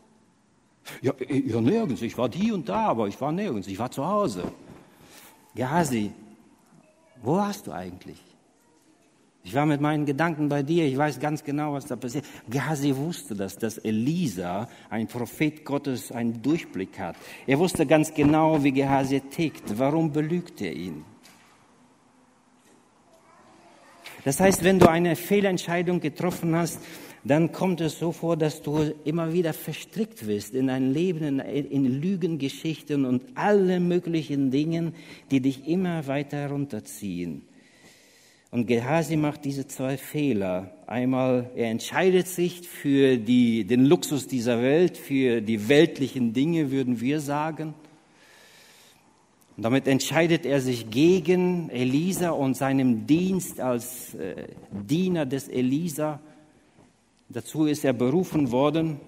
Ja, ja, nirgends. Ich war die und da, aber ich war nirgends. Ich war zu Hause. Gehasi, wo warst du eigentlich? Ich war mit meinen Gedanken bei dir. Ich weiß ganz genau, was da passiert. Gehasi wusste das, dass Elisa, ein Prophet Gottes, einen Durchblick hat. Er wusste ganz genau, wie Gehasi tickt. Warum belügt er ihn? Das heißt, wenn du eine Fehlentscheidung getroffen hast, dann kommt es so vor, dass du immer wieder verstrickt wirst in ein Leben, in, in Lügengeschichten und alle möglichen Dingen, die dich immer weiter herunterziehen. Und Gehasi macht diese zwei Fehler. Einmal, er entscheidet sich für die, den Luxus dieser Welt, für die weltlichen Dinge, würden wir sagen. Und damit entscheidet er sich gegen Elisa und seinem Dienst als äh, Diener des Elisa. Dazu ist er berufen worden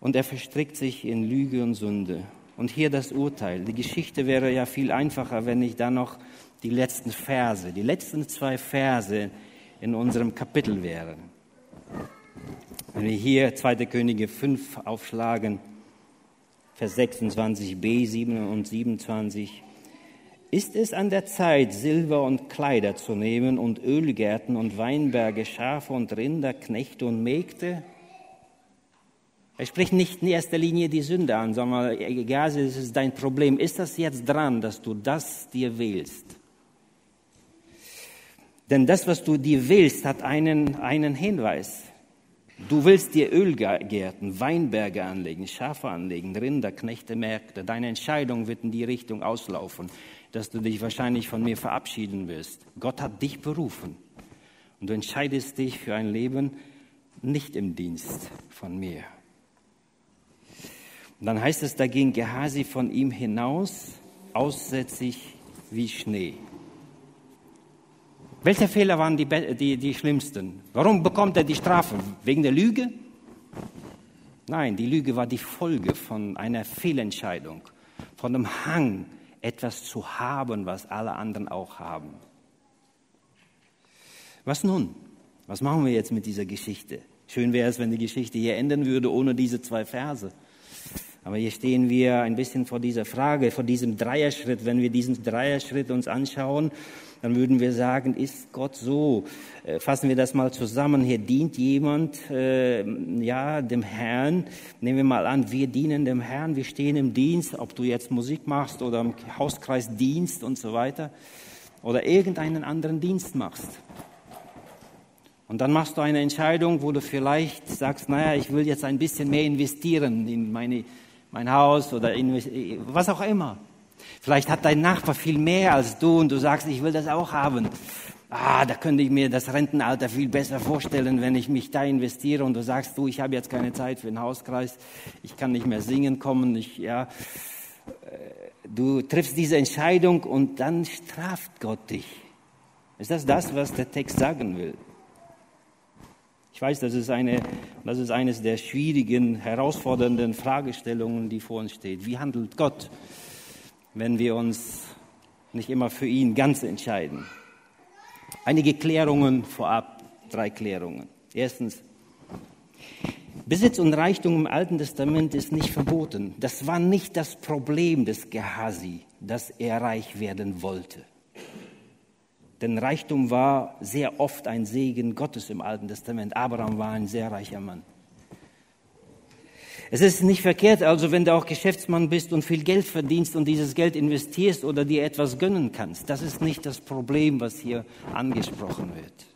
und er verstrickt sich in Lüge und Sünde. Und hier das Urteil. Die Geschichte wäre ja viel einfacher, wenn ich da noch die letzten Verse, die letzten zwei Verse in unserem Kapitel wären. Wenn wir hier 2. Könige 5 aufschlagen, Vers 26b, 7 und 27, ist es an der Zeit, Silber und Kleider zu nehmen und Ölgärten und Weinberge, Schafe und Rinder, Knechte und Mägde? Er spricht nicht in erster Linie die Sünde an, sondern egal, es ist dein Problem. Ist das jetzt dran, dass du das dir wählst? Denn das, was du dir willst, hat einen, einen Hinweis. Du willst dir Ölgärten, Weinberge anlegen, Schafe anlegen, Rinder, Knechte, Märkte. Deine Entscheidung wird in die Richtung auslaufen dass du dich wahrscheinlich von mir verabschieden wirst. Gott hat dich berufen und du entscheidest dich für ein Leben nicht im Dienst von mir. Und dann heißt es, da ging Gehasi von ihm hinaus, aussätzig wie Schnee. Welche Fehler waren die, die, die schlimmsten? Warum bekommt er die Strafe? Wegen der Lüge? Nein, die Lüge war die Folge von einer Fehlentscheidung, von einem Hang etwas zu haben, was alle anderen auch haben. Was nun? Was machen wir jetzt mit dieser Geschichte? Schön wäre es, wenn die Geschichte hier enden würde ohne diese zwei Verse. Aber hier stehen wir ein bisschen vor dieser Frage, vor diesem Dreierschritt. Wenn wir diesen Dreierschritt uns anschauen, dann würden wir sagen, ist Gott so? Äh, fassen wir das mal zusammen. Hier dient jemand, äh, ja, dem Herrn. Nehmen wir mal an, wir dienen dem Herrn, wir stehen im Dienst, ob du jetzt Musik machst oder im Hauskreis Dienst und so weiter oder irgendeinen anderen Dienst machst. Und dann machst du eine Entscheidung, wo du vielleicht sagst, naja, ich will jetzt ein bisschen mehr investieren in meine, mein Haus oder was auch immer. Vielleicht hat dein Nachbar viel mehr als du und du sagst, ich will das auch haben. Ah, da könnte ich mir das Rentenalter viel besser vorstellen, wenn ich mich da investiere und du sagst, du, ich habe jetzt keine Zeit für den Hauskreis, ich kann nicht mehr singen kommen, ich, ja. Äh, du triffst diese Entscheidung und dann straft Gott dich. Ist das das, was der Text sagen will? Ich weiß, das ist, eine, das ist eines der schwierigen, herausfordernden Fragestellungen, die vor uns steht. Wie handelt Gott? wenn wir uns nicht immer für ihn ganz entscheiden. Einige Klärungen vorab, drei Klärungen. Erstens, Besitz und Reichtum im Alten Testament ist nicht verboten. Das war nicht das Problem des Gehasi, dass er reich werden wollte. Denn Reichtum war sehr oft ein Segen Gottes im Alten Testament. Abraham war ein sehr reicher Mann. Es ist nicht verkehrt, also wenn du auch Geschäftsmann bist und viel Geld verdienst und dieses Geld investierst oder dir etwas gönnen kannst. Das ist nicht das Problem, was hier angesprochen wird.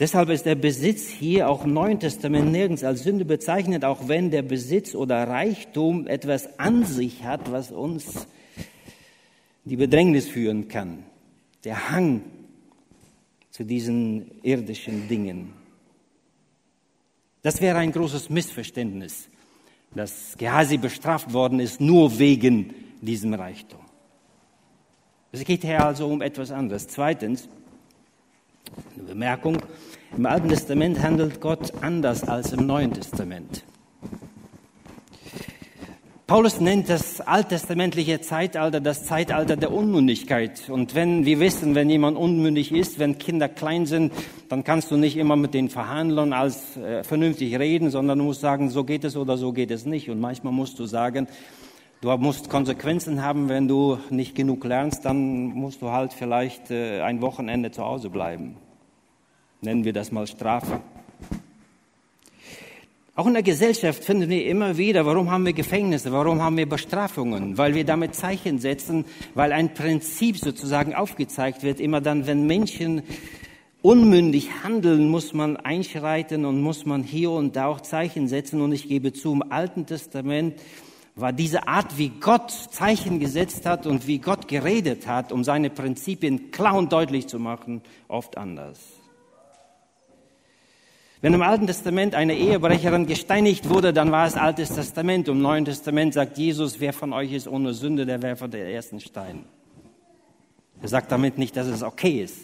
Deshalb ist der Besitz hier auch im Neuen Testament nirgends als Sünde bezeichnet, auch wenn der Besitz oder Reichtum etwas an sich hat, was uns die Bedrängnis führen kann. Der Hang zu diesen irdischen Dingen. Das wäre ein großes Missverständnis, dass Gehasi bestraft worden ist nur wegen diesem Reichtum. Es geht hier also um etwas anderes. Zweitens, Eine Bemerkung, im Alten Testament handelt Gott anders als im Neuen Testament. Paulus nennt das alttestamentliche Zeitalter das Zeitalter der Unmündigkeit. Und wenn wir wissen, wenn jemand unmündig ist, wenn Kinder klein sind, dann kannst du nicht immer mit den Verhandlern als äh, vernünftig reden, sondern du musst sagen, so geht es oder so geht es nicht. Und manchmal musst du sagen, du musst Konsequenzen haben, wenn du nicht genug lernst, dann musst du halt vielleicht äh, ein Wochenende zu Hause bleiben. Nennen wir das mal Strafe. Auch in der Gesellschaft finden wir immer wieder, warum haben wir Gefängnisse, warum haben wir Bestrafungen? Weil wir damit Zeichen setzen, weil ein Prinzip sozusagen aufgezeigt wird. Immer dann, wenn Menschen unmündig handeln, muss man einschreiten und muss man hier und da auch Zeichen setzen. Und ich gebe zu, im Alten Testament war diese Art, wie Gott Zeichen gesetzt hat und wie Gott geredet hat, um seine Prinzipien klar und deutlich zu machen, oft anders. Wenn im Alten Testament eine Ehebrecherin gesteinigt wurde, dann war es Altes Testament. Im Neuen Testament sagt Jesus, wer von euch ist ohne Sünde, der werfe den ersten Stein. Er sagt damit nicht, dass es okay ist.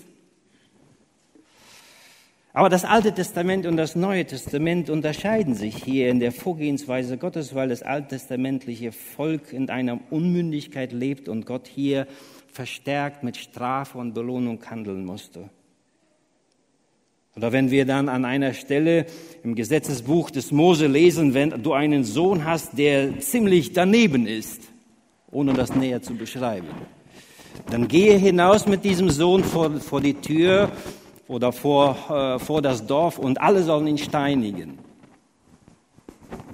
Aber das Alte Testament und das Neue Testament unterscheiden sich hier in der Vorgehensweise Gottes, weil das alttestamentliche Volk in einer Unmündigkeit lebt und Gott hier verstärkt mit Strafe und Belohnung handeln musste. Oder wenn wir dann an einer Stelle im Gesetzesbuch des Mose lesen, wenn du einen Sohn hast, der ziemlich daneben ist, ohne das näher zu beschreiben, dann gehe hinaus mit diesem Sohn vor, vor die Tür oder vor, äh, vor das Dorf und alle sollen ihn steinigen.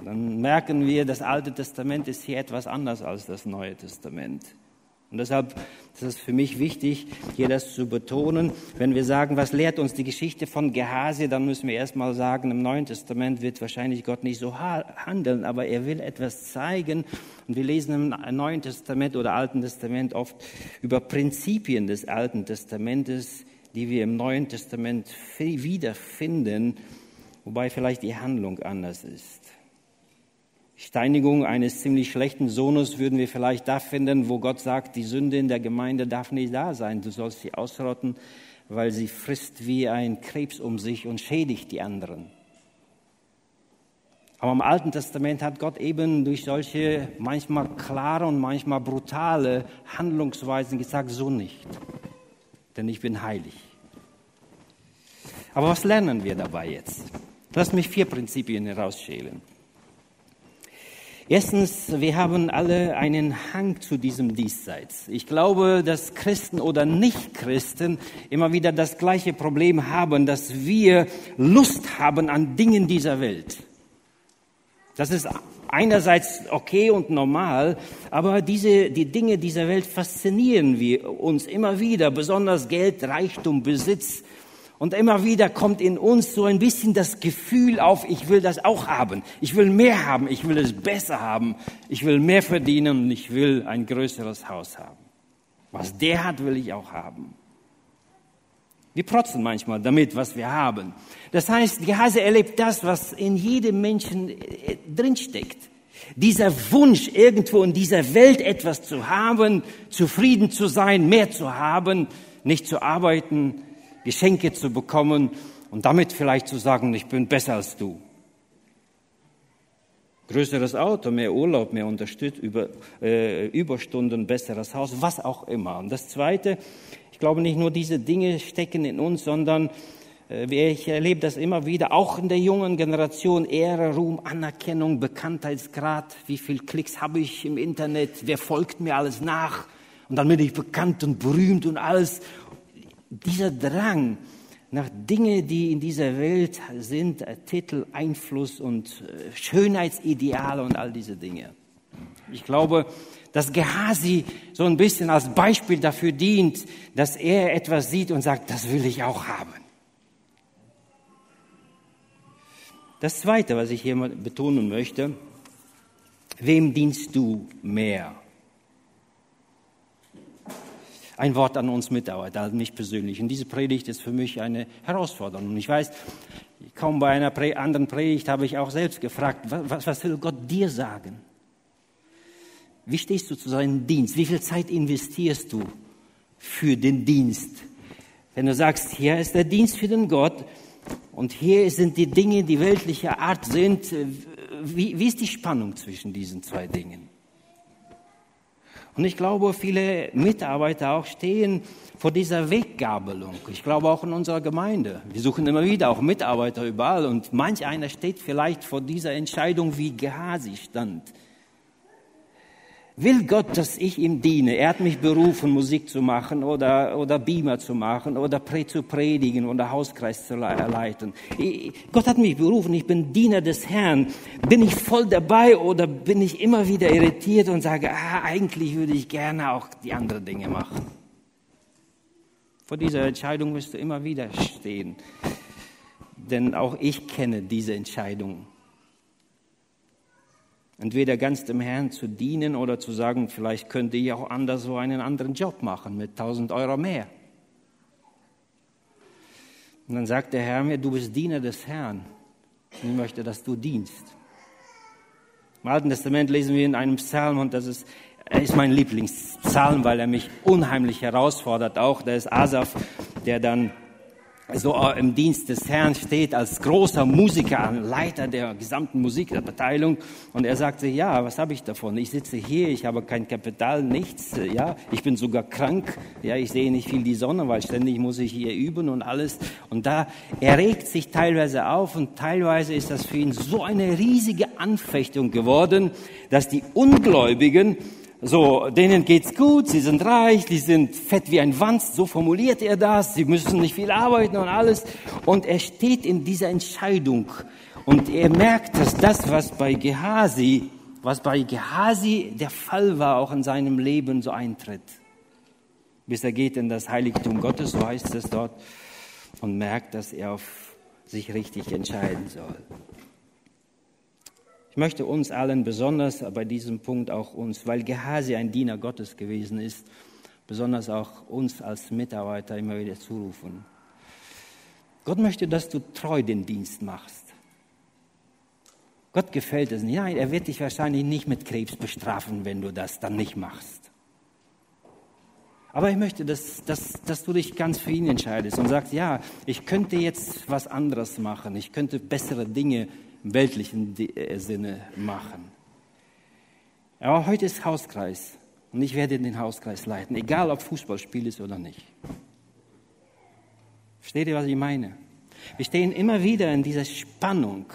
Dann merken wir, das Alte Testament ist hier etwas anders als das Neue Testament. Und deshalb ist es für mich wichtig, hier das zu betonen. Wenn wir sagen, was lehrt uns die Geschichte von Gehasi, dann müssen wir erstmal sagen, im Neuen Testament wird wahrscheinlich Gott nicht so handeln, aber er will etwas zeigen. Und wir lesen im Neuen Testament oder Alten Testament oft über Prinzipien des Alten Testamentes, die wir im Neuen Testament wiederfinden, wobei vielleicht die Handlung anders ist. Steinigung eines ziemlich schlechten Sohnes würden wir vielleicht da finden, wo Gott sagt, die Sünde in der Gemeinde darf nicht da sein. Du sollst sie ausrotten, weil sie frisst wie ein Krebs um sich und schädigt die anderen. Aber im Alten Testament hat Gott eben durch solche manchmal klare und manchmal brutale Handlungsweisen gesagt, so nicht, denn ich bin heilig. Aber was lernen wir dabei jetzt? Lass mich vier Prinzipien herausschälen. Erstens, wir haben alle einen Hang zu diesem Diesseits. Ich glaube, dass Christen oder Nichtchristen immer wieder das gleiche Problem haben, dass wir Lust haben an Dingen dieser Welt. Das ist einerseits okay und normal, aber diese, die Dinge dieser Welt faszinieren wir uns immer wieder, besonders Geld, Reichtum, Besitz, und immer wieder kommt in uns so ein bisschen das Gefühl auf, ich will das auch haben. Ich will mehr haben. Ich will es besser haben. Ich will mehr verdienen und ich will ein größeres Haus haben. Was der hat, will ich auch haben. Wir protzen manchmal damit, was wir haben. Das heißt, Gehase erlebt das, was in jedem Menschen äh, drinsteckt. Dieser Wunsch, irgendwo in dieser Welt etwas zu haben, zufrieden zu sein, mehr zu haben, nicht zu arbeiten, Geschenke zu bekommen und damit vielleicht zu sagen, ich bin besser als du. Größeres Auto, mehr Urlaub, mehr Unterstütz über, äh, Überstunden, besseres Haus, was auch immer. Und das Zweite, ich glaube nicht nur diese Dinge stecken in uns, sondern äh, ich erlebe das immer wieder, auch in der jungen Generation, Ehre, Ruhm, Anerkennung, Bekanntheitsgrad, wie viel Klicks habe ich im Internet, wer folgt mir alles nach und dann bin ich bekannt und berühmt und alles dieser Drang nach Dingen, die in dieser Welt sind, äh, Titel, Einfluss und äh, Schönheitsideale und all diese Dinge. Ich glaube, dass Gehasi so ein bisschen als Beispiel dafür dient, dass er etwas sieht und sagt, das will ich auch haben. Das Zweite, was ich hier mal betonen möchte, wem dienst du mehr? Ein Wort an uns Mitarbeiter, an mich persönlich. Und diese Predigt ist für mich eine Herausforderung. Und ich weiß, kaum bei einer anderen Predigt habe ich auch selbst gefragt, was, was will Gott dir sagen? Wie stehst du zu seinem Dienst? Wie viel Zeit investierst du für den Dienst? Wenn du sagst, hier ist der Dienst für den Gott und hier sind die Dinge, die weltlicher Art sind, wie, wie ist die Spannung zwischen diesen zwei Dingen? Und ich glaube, viele Mitarbeiter auch stehen vor dieser Weggabelung. Ich glaube auch in unserer Gemeinde. Wir suchen immer wieder auch Mitarbeiter überall und manch einer steht vielleicht vor dieser Entscheidung, wie Gehasi stand. Will Gott, dass ich ihm diene? Er hat mich berufen, Musik zu machen oder, oder Beamer zu machen oder zu predigen oder Hauskreis zu leiten. Gott hat mich berufen, ich bin Diener des Herrn. Bin ich voll dabei oder bin ich immer wieder irritiert und sage, ah, eigentlich würde ich gerne auch die anderen Dinge machen? Vor dieser Entscheidung wirst du immer wieder stehen. Denn auch ich kenne diese Entscheidung Entweder ganz dem Herrn zu dienen oder zu sagen, vielleicht könnte ich auch anders so einen anderen Job machen mit 1000 Euro mehr. Und dann sagt der Herr mir, du bist Diener des Herrn. Ich möchte, dass du dienst. Im Alten Testament lesen wir in einem Psalm, und das ist, ist mein Lieblingspsalm, weil er mich unheimlich herausfordert. Auch da ist Asaf, der dann so äh, im Dienst des Herrn steht als großer Musiker, Leiter der gesamten Musikabteilung. Und er sagte, ja, was habe ich davon? Ich sitze hier, ich habe kein Kapital, nichts, ja, ich bin sogar krank, ja, ich sehe nicht viel die Sonne, weil ständig muss ich hier üben und alles. Und da, er regt sich teilweise auf und teilweise ist das für ihn so eine riesige Anfechtung geworden, dass die Ungläubigen so, denen geht's gut, sie sind reich, die sind fett wie ein Wanst, so formuliert er das, sie müssen nicht viel arbeiten und alles. Und er steht in dieser Entscheidung und er merkt, dass das, was bei Gehasi, was bei Gehasi der Fall war, auch in seinem Leben so eintritt. Bis er geht in das Heiligtum Gottes, so heißt es dort, und merkt, dass er auf sich richtig entscheiden soll. Ich möchte uns allen besonders bei diesem Punkt auch uns, weil Gehasi ein Diener Gottes gewesen ist, besonders auch uns als Mitarbeiter immer wieder zurufen. Gott möchte, dass du treu den Dienst machst. Gott gefällt es nicht. Nein, er wird dich wahrscheinlich nicht mit Krebs bestrafen, wenn du das dann nicht machst. Aber ich möchte, dass, dass, dass du dich ganz für ihn entscheidest und sagst, ja, ich könnte jetzt was anderes machen, ich könnte bessere Dinge weltlichen äh, Sinne machen. Aber heute ist Hauskreis und ich werde den Hauskreis leiten, egal ob Fußballspiel ist oder nicht. Versteht ihr, was ich meine? Wir stehen immer wieder in dieser Spannung,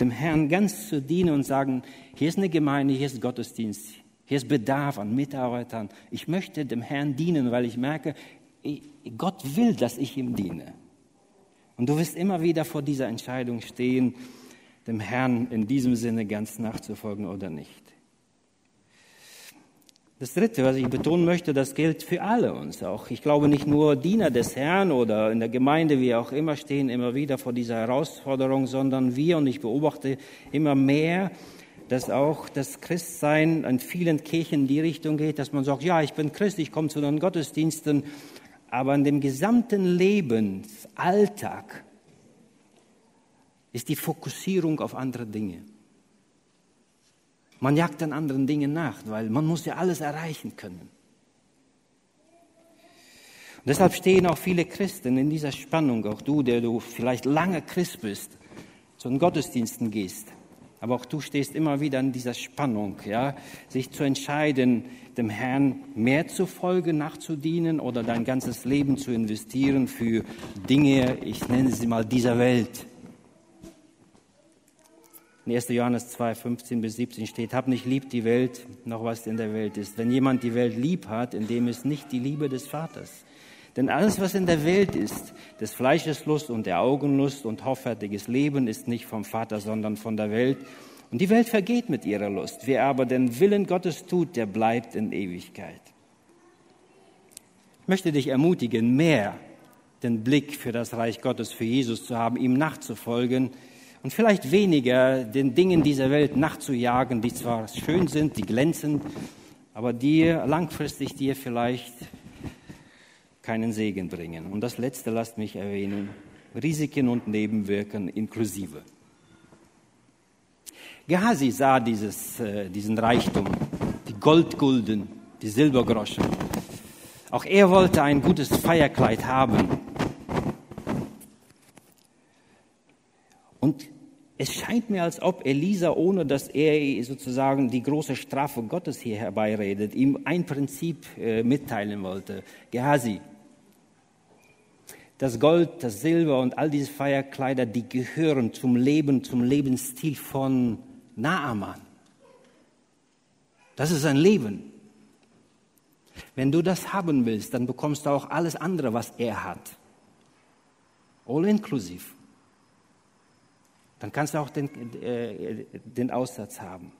dem Herrn ganz zu dienen und sagen, hier ist eine Gemeinde, hier ist Gottesdienst, hier ist Bedarf an Mitarbeitern. Ich möchte dem Herrn dienen, weil ich merke, Gott will, dass ich ihm diene. Und du wirst immer wieder vor dieser Entscheidung stehen, dem Herrn in diesem Sinne ganz nachzufolgen oder nicht. Das Dritte, was ich betonen möchte, das gilt für alle uns auch. Ich glaube nicht nur Diener des Herrn oder in der Gemeinde, wie auch immer, stehen immer wieder vor dieser Herausforderung, sondern wir, und ich beobachte immer mehr, dass auch das Christsein in vielen Kirchen in die Richtung geht, dass man sagt, ja, ich bin Christ, ich komme zu den Gottesdiensten, aber in dem gesamten Lebensalltag ist die Fokussierung auf andere Dinge. Man jagt an anderen Dingen nach, weil man muss ja alles erreichen können. Und deshalb stehen auch viele Christen in dieser Spannung, auch du, der du vielleicht lange Christ bist, zu den Gottesdiensten gehst. Aber auch du stehst immer wieder in dieser Spannung, ja, sich zu entscheiden, dem Herrn mehr zu folgen, nachzudienen oder dein ganzes Leben zu investieren für Dinge, ich nenne sie mal dieser Welt. In 1. Johannes 2, 15 bis 17 steht, hab nicht lieb die Welt, noch was in der Welt ist. Wenn jemand die Welt lieb hat, in dem ist nicht die Liebe des Vaters. Denn alles, was in der Welt ist, des Fleisches Lust und der Augenlust und hoffärtiges Leben, ist nicht vom Vater, sondern von der Welt. Und die Welt vergeht mit ihrer Lust. Wer aber den Willen Gottes tut, der bleibt in Ewigkeit. Ich möchte dich ermutigen, mehr den Blick für das Reich Gottes, für Jesus zu haben, ihm nachzufolgen, und vielleicht weniger den Dingen dieser Welt nachzujagen, die zwar schön sind, die glänzen, aber die langfristig dir vielleicht keinen Segen bringen. Und das Letzte, lasst mich erwähnen, Risiken und Nebenwirken inklusive. Gehasi sah dieses, äh, diesen Reichtum, die Goldgulden, die Silbergroschen. Auch er wollte ein gutes Feierkleid haben. Und es scheint mir, als ob Elisa, ohne dass er sozusagen die große Strafe Gottes hier herbeiredet, ihm ein Prinzip äh, mitteilen wollte. Gehazi, das Gold, das Silber und all diese Feierkleider, die gehören zum Leben, zum Lebensstil von Naaman. Das ist ein Leben. Wenn du das haben willst, dann bekommst du auch alles andere, was er hat. All inclusive dann kannst du auch den, äh, den Aussatz haben.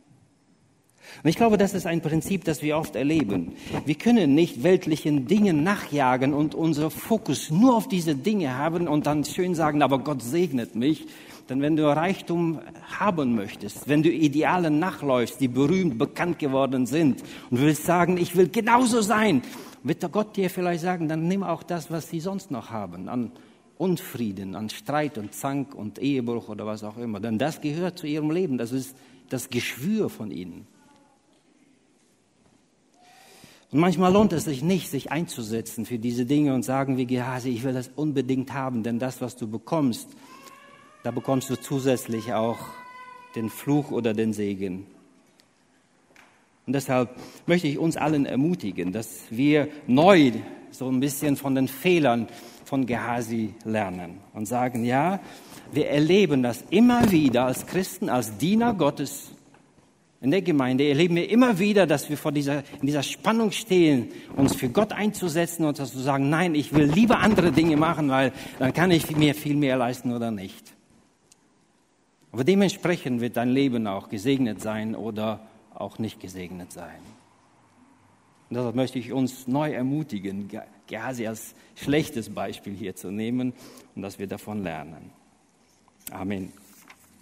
Und ich glaube, das ist ein Prinzip, das wir oft erleben. Wir können nicht weltlichen Dingen nachjagen und unser Fokus nur auf diese Dinge haben und dann schön sagen, aber Gott segnet mich. Denn wenn du Reichtum haben möchtest, wenn du Idealen nachläufst, die berühmt bekannt geworden sind und willst sagen, ich will genauso sein, wird der Gott dir vielleicht sagen, dann nimm auch das, was sie sonst noch haben an Unfrieden, an Streit und Zank und Ehebruch oder was auch immer. Denn das gehört zu ihrem Leben. Das ist das Geschwür von ihnen. Und manchmal lohnt es sich nicht, sich einzusetzen für diese Dinge und sagen wie Gehase, ich will das unbedingt haben, denn das, was du bekommst, da bekommst du zusätzlich auch den Fluch oder den Segen. Und deshalb möchte ich uns allen ermutigen, dass wir neu so ein bisschen von den Fehlern von Gehasi lernen und sagen, ja, wir erleben das immer wieder als Christen, als Diener Gottes in der Gemeinde, erleben wir immer wieder, dass wir vor dieser, in dieser Spannung stehen, uns für Gott einzusetzen und zu sagen, nein, ich will lieber andere Dinge machen, weil dann kann ich mir viel mehr leisten oder nicht. Aber dementsprechend wird dein Leben auch gesegnet sein oder auch nicht gesegnet sein. Und deshalb möchte ich uns neu ermutigen, Gehasi als schlechtes Beispiel hier zu nehmen und dass wir davon lernen. Amen.